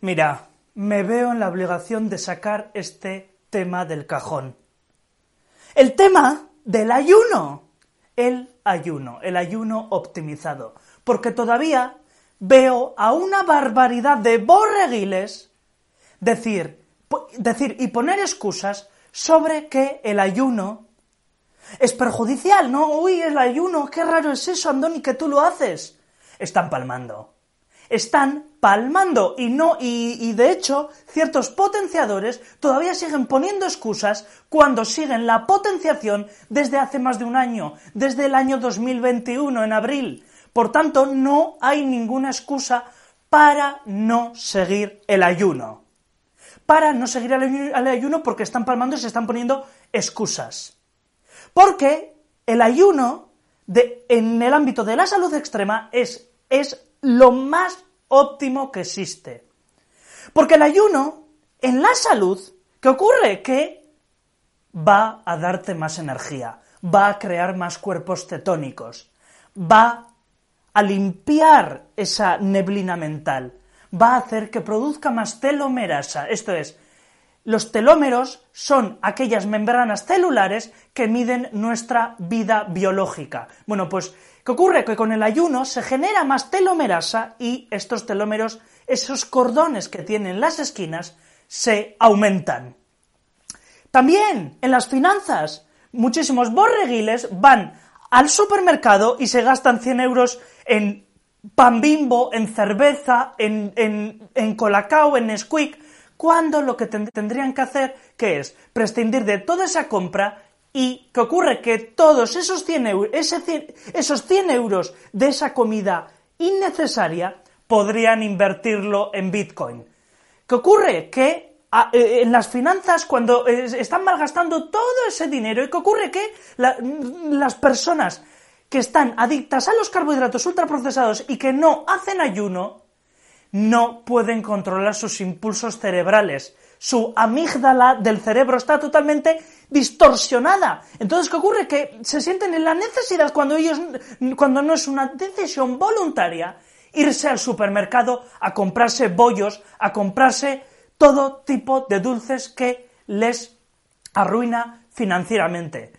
Mira, me veo en la obligación de sacar este tema del cajón. El tema del ayuno. El ayuno, el ayuno optimizado. Porque todavía veo a una barbaridad de borreguiles decir, decir y poner excusas sobre que el ayuno es perjudicial, ¿no? Uy, el ayuno, qué raro es eso, Andoni, que tú lo haces. Están palmando. Están palmando y no, y, de hecho, ciertos potenciadores todavía siguen poniendo excusas cuando siguen la potenciación desde hace más de un año, desde el año 2021, en abril. Por tanto, no hay ninguna excusa para no seguir el ayuno. Para no seguir el ayuno porque están palmando y se están poniendo excusas. Porque el ayuno de, en el ámbito de la salud extrema es, es lo más óptimo que existe. Porque el ayuno en la salud, ¿qué ocurre? Que va a darte más energía, va a crear más cuerpos cetónicos, va a limpiar esa neblina mental, va a hacer que produzca más telomerasa, esto es, los telómeros son aquellas membranas celulares que miden nuestra vida biológica. Bueno, pues, ¿qué ocurre? Que con el ayuno se genera más telomerasa y estos telómeros, esos cordones que tienen las esquinas, se aumentan. También en las finanzas, muchísimos borreguiles van al supermercado y se gastan 100 euros en pan bimbo, en cerveza, en, en, colacao, en Nesquik, cuando lo que tendrían que hacer, es prescindir de toda esa compra y que ocurre que todos esos 100, euros, esos 100 euros de esa comida innecesaria podrían invertirlo en Bitcoin. ¿Qué ocurre? Que eh, en las finanzas, cuando eh, están malgastando todo ese dinero, ¿y qué ocurre? Que las personas que están adictas a los carbohidratos ultraprocesados y que no hacen ayuno, no pueden controlar sus impulsos cerebrales. Su amígdala del cerebro está totalmente distorsionada. Entonces, ¿qué ocurre? Que se sienten en la necesidad, cuando ellos, cuando no es una decisión voluntaria, irse al supermercado a comprarse bollos, a comprarse todo tipo de dulces que les arruina financieramente.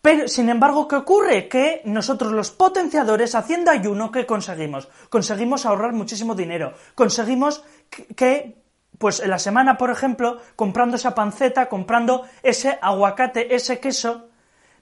Pero, sin embargo, ¿qué ocurre? Que nosotros los potenciadores, haciendo ayuno, ¿qué conseguimos? Conseguimos ahorrar muchísimo dinero. Conseguimos que, pues en la semana, por ejemplo, comprando esa panceta, comprando ese aguacate, ese queso,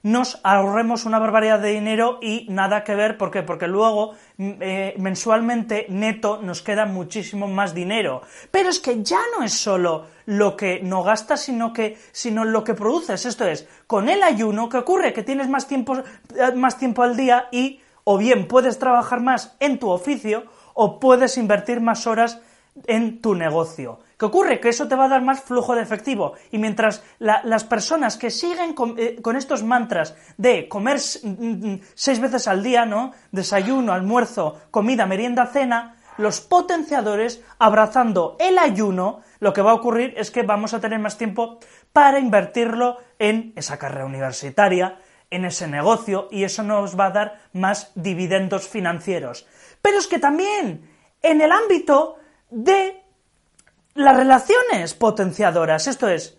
nos ahorremos una barbaridad de dinero y nada que ver, ¿por qué? Porque luego mm, eh, mensualmente neto nos queda muchísimo más dinero. Pero es que ya no es solo lo que no gastas, sino que sino lo que produces. Esto es, con el ayuno, ¿qué ocurre? Que tienes más tiempo, eh, más tiempo al día y o bien puedes trabajar más en tu oficio o puedes invertir más horas en tu negocio. ¿Qué ocurre? Que eso te va a dar más flujo de efectivo. Y mientras las personas que siguen eh, con, estos mantras de comer mm, mm, seis veces al día, ¿no? Desayuno, almuerzo, comida, merienda, cena, los potenciadores abrazando el ayuno, lo que va a ocurrir es que vamos a tener más tiempo para invertirlo en esa carrera universitaria, en ese negocio, y eso nos va a dar más dividendos financieros. Pero es que también en el ámbito de las relaciones potenciadoras. Esto es,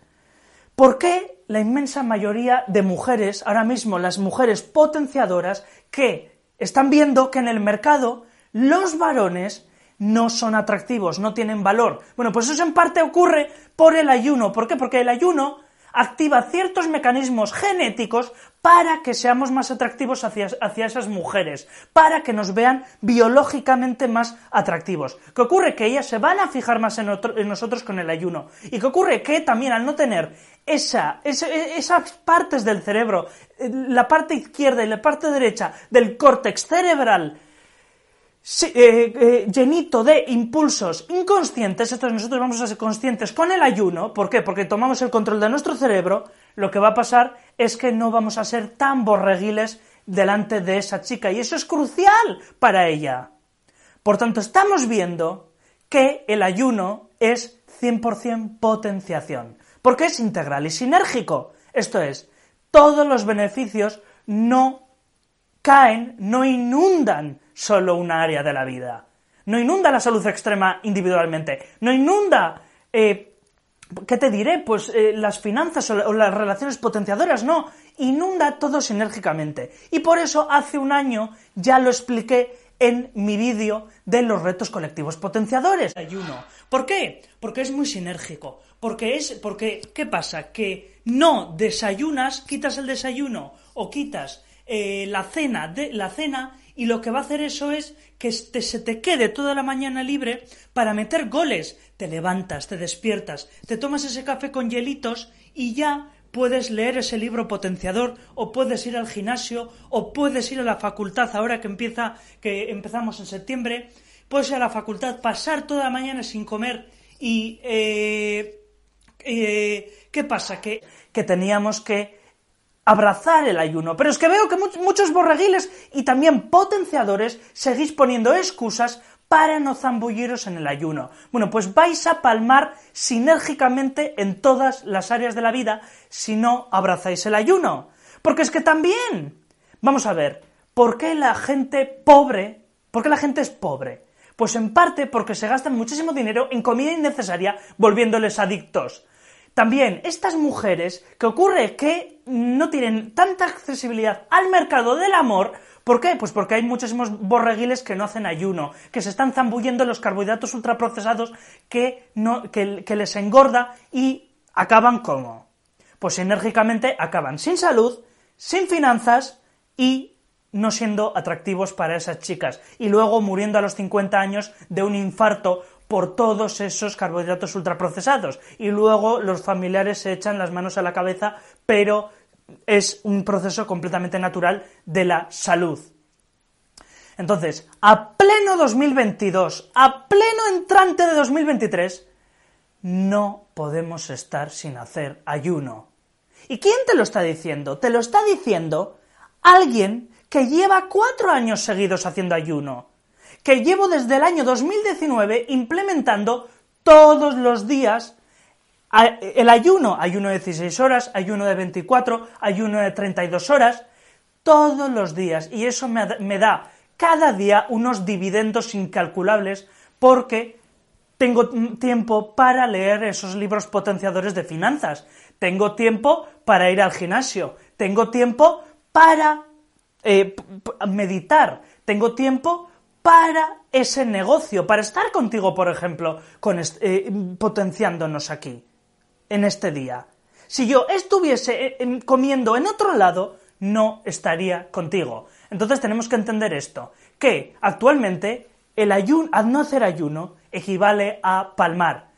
¿por qué la inmensa mayoría de mujeres, ahora mismo las mujeres potenciadoras, que están viendo que en el mercado los varones no son atractivos, no tienen valor? Bueno, pues eso en parte ocurre por el ayuno. ¿Por qué? Porque el ayuno activa ciertos mecanismos genéticos para que seamos más atractivos hacia, esas mujeres, para que nos vean biológicamente más atractivos. ¿Qué ocurre? Que ellas se van a fijar más en, nosotros con el ayuno. ¿Y qué ocurre? Que también al no tener esa, esas partes del cerebro, eh, la parte izquierda y la parte derecha del córtex cerebral, llenito de impulsos inconscientes, estos nosotros vamos a ser conscientes con el ayuno, ¿por qué? Porque tomamos el control de nuestro cerebro, lo que va a pasar es que no vamos a ser tan borreguiles delante de esa chica y eso es crucial para ella. Por tanto, estamos viendo que el ayuno es 100% potenciación, porque es integral y sinérgico. Esto es, todos los beneficios no caen, no inundan solo una área de la vida. no inunda la salud extrema individualmente, no inunda, eh, ¿qué te diré? Pues eh, las finanzas o, las relaciones potenciadoras, no, inunda todo sinérgicamente. Y por eso hace un año ya lo expliqué en mi vídeo de los retos colectivos potenciadores. Ayuno. ¿Por qué? Porque es muy sinérgico. Porque es, porque, ¿qué pasa? Que no desayunas, quitas el desayuno o quitas eh, la cena de la cena y lo que va a hacer eso es que se te quede toda la mañana libre para meter goles. Te levantas, te despiertas, te tomas ese café con hielitos y ya puedes leer ese libro potenciador o puedes ir al gimnasio o puedes ir a la facultad ahora que empieza que empezamos en septiembre puedes ir a la facultad pasar toda la mañana sin comer y eh, eh, qué pasa que, que teníamos que abrazar el ayuno. Pero es que veo que muchos borreguiles y también potenciadores seguís poniendo excusas para no zambulliros en el ayuno. Bueno, pues vais a palmar sinérgicamente en todas las áreas de la vida si no abrazáis el ayuno. Porque es que también, vamos a ver, ¿por qué la gente pobre, por qué la gente es pobre? Pues en parte porque se gastan muchísimo dinero en comida innecesaria volviéndoles adictos. También estas mujeres que ocurre que no tienen tanta accesibilidad al mercado del amor, ¿por qué? Pues porque hay muchísimos borreguiles que no hacen ayuno, que se están zambullendo los carbohidratos ultraprocesados que, no, que, que les engorda y acaban como? Pues enérgicamente acaban sin salud, sin finanzas y no siendo atractivos para esas chicas y luego muriendo a los 50 años de un infarto por todos esos carbohidratos ultraprocesados y luego los familiares se echan las manos a la cabeza, pero es un proceso completamente natural de la salud. Entonces, a pleno 2022, a pleno entrante de 2023, no podemos estar sin hacer ayuno. ¿Y quién te lo está diciendo? Te lo está diciendo alguien que lleva cuatro años seguidos haciendo ayuno que llevo desde el año 2019 implementando todos los días el ayuno, ayuno de 16 horas, ayuno de 24, ayuno de 32 horas, todos los días. Y eso me, me da cada día unos dividendos incalculables porque tengo tiempo para leer esos libros potenciadores de finanzas, tengo tiempo para ir al gimnasio, tengo tiempo para eh, meditar, tengo tiempo para ese negocio, para estar contigo, por ejemplo, con eh, potenciándonos aquí, en este día. Si yo estuviese eh, comiendo en otro lado, no estaría contigo. Entonces tenemos que entender esto, que actualmente el ayuno, al no hacer ayuno equivale a palmar.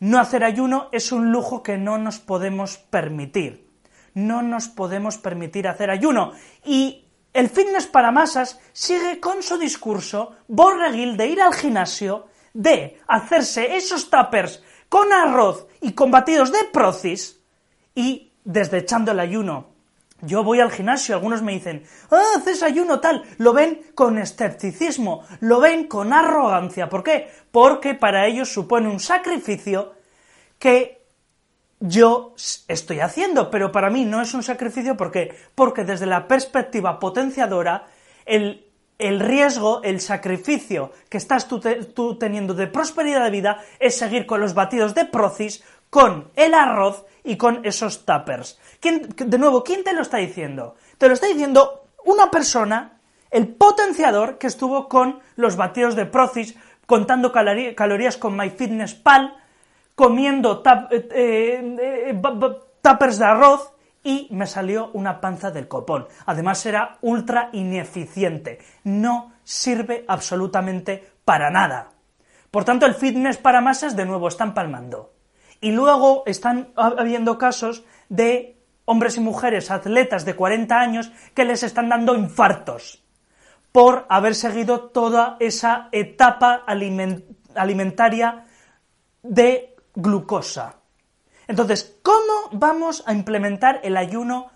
No hacer ayuno es un lujo que no nos podemos permitir. No nos podemos permitir hacer ayuno. Y el fitness para masas sigue con su discurso borreguil de ir al gimnasio, de hacerse esos tuppers con arroz y con batidos de procis y desdechando el ayuno. Yo voy al gimnasio, algunos me dicen, ah, haces ayuno tal, lo ven con escepticismo, lo ven con arrogancia. ¿Por qué? Porque para ellos supone un sacrificio que yo estoy haciendo, pero para mí no es un sacrificio porque porque desde la perspectiva potenciadora el, el riesgo, el sacrificio que estás tú, teniendo de prosperidad de vida es seguir con los batidos de procis, con el arroz y con esos tuppers. de nuevo, ¿quién te lo está diciendo? Te lo está diciendo una persona, el potenciador que estuvo con los batidos de procis, contando calorías con MyFitnessPal, comiendo eh, eh, eh, tuppers de arroz y me salió una panza del copón. Además era ultra ineficiente. No sirve absolutamente para nada. Por tanto, el fitness para masas de nuevo están palmando. Y luego están habiendo casos de hombres y mujeres, atletas de 40 años, que les están dando infartos por haber seguido toda esa etapa alimentaria de glucosa. Entonces, ¿cómo vamos a implementar el ayuno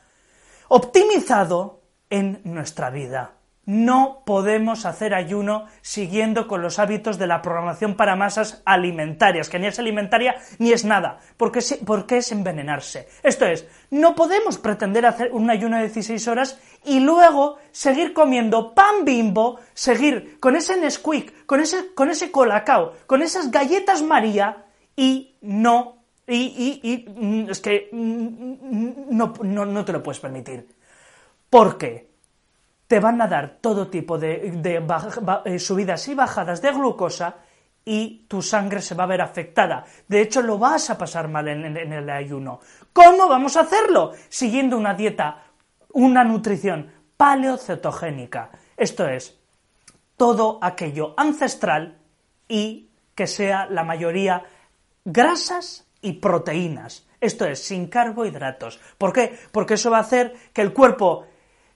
optimizado en nuestra vida? no podemos hacer ayuno siguiendo con los hábitos de la programación para masas alimentarias, que ni es alimentaria ni es nada, porque es, porque es envenenarse. Esto es, no podemos pretender hacer un ayuno de 16 horas y luego seguir comiendo pan bimbo, seguir con ese Nesquik, con ese, con ese colacao, con esas galletas María y no y, y, mm, es que mm, no, no, no, te lo puedes permitir. ¿Por qué? te van a dar todo tipo de, eh, subidas y bajadas de glucosa y tu sangre se va a ver afectada. De hecho, lo vas a pasar mal en, el ayuno. ¿Cómo vamos a hacerlo? Siguiendo una dieta, una nutrición paleocetogénica. Esto es, todo aquello ancestral y que sea la mayoría grasas y proteínas. Esto es, sin carbohidratos. ¿Por qué? Porque eso va a hacer que el cuerpo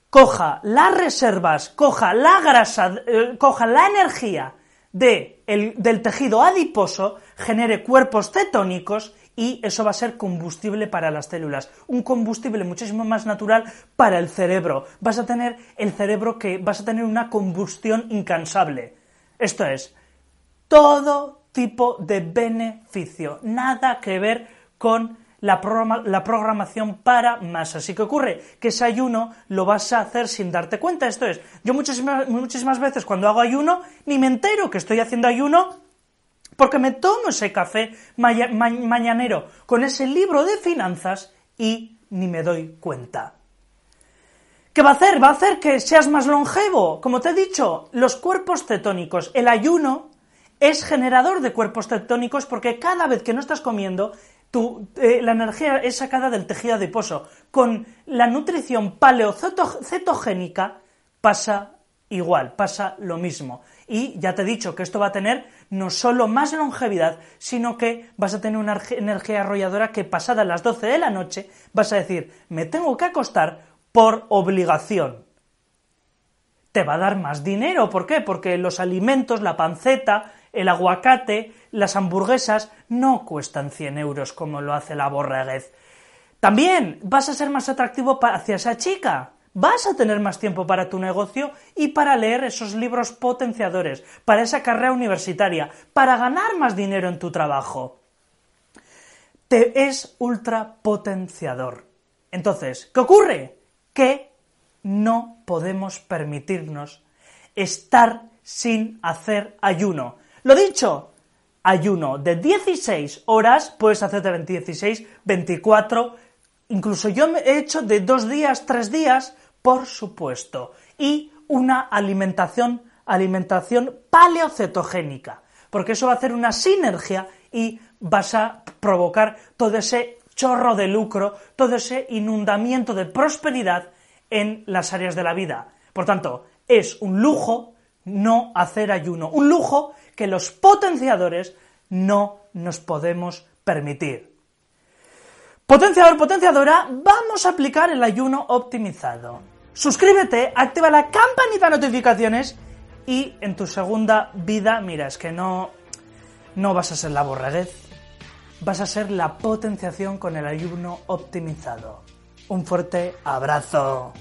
coja las reservas, coja la grasa, eh, coja la energía de del tejido adiposo, genere cuerpos cetónicos y eso va a ser combustible para las células, un combustible muchísimo más natural para el cerebro. Vas a tener el cerebro que vas a tener una combustión incansable. Esto es, todo tipo de beneficio, nada que ver con la, programación para masas. ¿Y qué ocurre? Que ese ayuno lo vas a hacer sin darte cuenta. Esto es, yo muchísimas, muchísimas veces cuando hago ayuno ni me entero que estoy haciendo ayuno porque me tomo ese café mañanero con ese libro de finanzas y ni me doy cuenta. ¿Qué va a hacer? Va a hacer que seas más longevo. Como te he dicho, los cuerpos cetónicos, el ayuno es generador de cuerpos cetónicos porque cada vez que no estás comiendo eh, la energía es sacada del tejido adiposo. Con la nutrición paleocetogénica pasa igual, pasa lo mismo. Y ya te he dicho que esto va a tener no solo más longevidad, sino que vas a tener una energía arrolladora que pasada las 12 de la noche vas a decir, me tengo que acostar por obligación. Te va a dar más dinero, ¿por qué? Porque los alimentos, la panceta, el aguacate, las hamburguesas no cuestan 100 euros como lo hace la borreguez. También vas a ser más atractivo hacia esa chica. Vas a tener más tiempo para tu negocio y para leer esos libros potenciadores, para esa carrera universitaria, para ganar más dinero en tu trabajo. Te es ultra potenciador. Entonces, ¿qué ocurre? Que no podemos permitirnos estar sin hacer ayuno. Lo dicho, ayuno de 16 horas, puedes hacerte de 16, 24, incluso yo me he hecho de dos días, tres días, por supuesto, y una alimentación, alimentación paleocetogénica, porque eso va a hacer una sinergia y vas a provocar todo ese chorro de lucro, todo ese inundamiento de prosperidad en las áreas de la vida. Por tanto, es un lujo no hacer ayuno, un lujo que los potenciadores no nos podemos permitir. Potenciador, potenciadora, vamos a aplicar el ayuno optimizado. Suscríbete, activa la campanita de notificaciones y en tu segunda vida, mira, es que no, no vas a ser la borraguez, vas a ser la potenciación con el ayuno optimizado. Un fuerte abrazo.